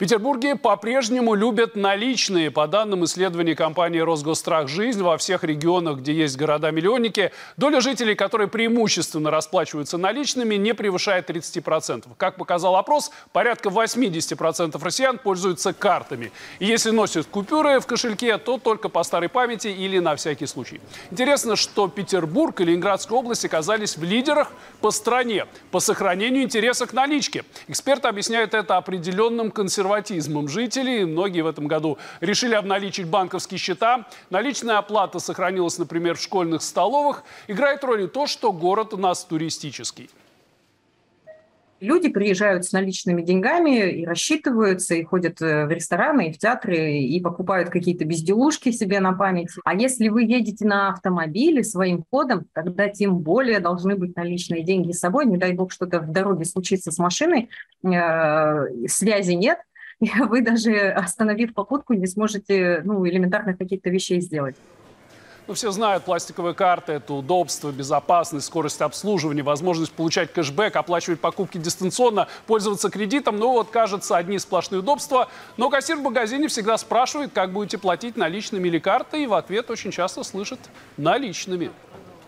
Петербурге по-прежнему любят наличные. По данным исследований компании «Росгосстрах Жизнь», во всех регионах, где есть города-миллионники, доля жителей, которые преимущественно расплачиваются наличными, не превышает 30%. Как показал опрос, порядка 80% россиян пользуются картами. И если носят купюры в кошельке, то только по старой памяти или на всякий случай. Интересно, что Петербург и Ленинградская область оказались в лидерах по стране по сохранению интереса к наличке. Эксперты объясняют это определенным консервативным консерватизмом жителей. Многие в этом году решили обналичить банковские счета. Наличная оплата сохранилась, например, в школьных столовых. Играет роль и то, что город у нас туристический. Люди приезжают с наличными деньгами и рассчитываются, и ходят э, в рестораны, и в театры, и покупают какие-то безделушки себе на память. А если вы едете на автомобиле своим ходом, тогда тем более должны быть наличные деньги с собой. Не дай бог что-то в дороге случится с машиной, э, связи нет, вы даже остановив попутку не сможете ну, элементарных каких-то вещей сделать. Ну, все знают, пластиковые карты – это удобство, безопасность, скорость обслуживания, возможность получать кэшбэк, оплачивать покупки дистанционно, пользоваться кредитом. Ну вот, кажется, одни сплошные удобства. Но кассир в магазине всегда спрашивает, как будете платить наличными или картой, и в ответ очень часто слышит «наличными».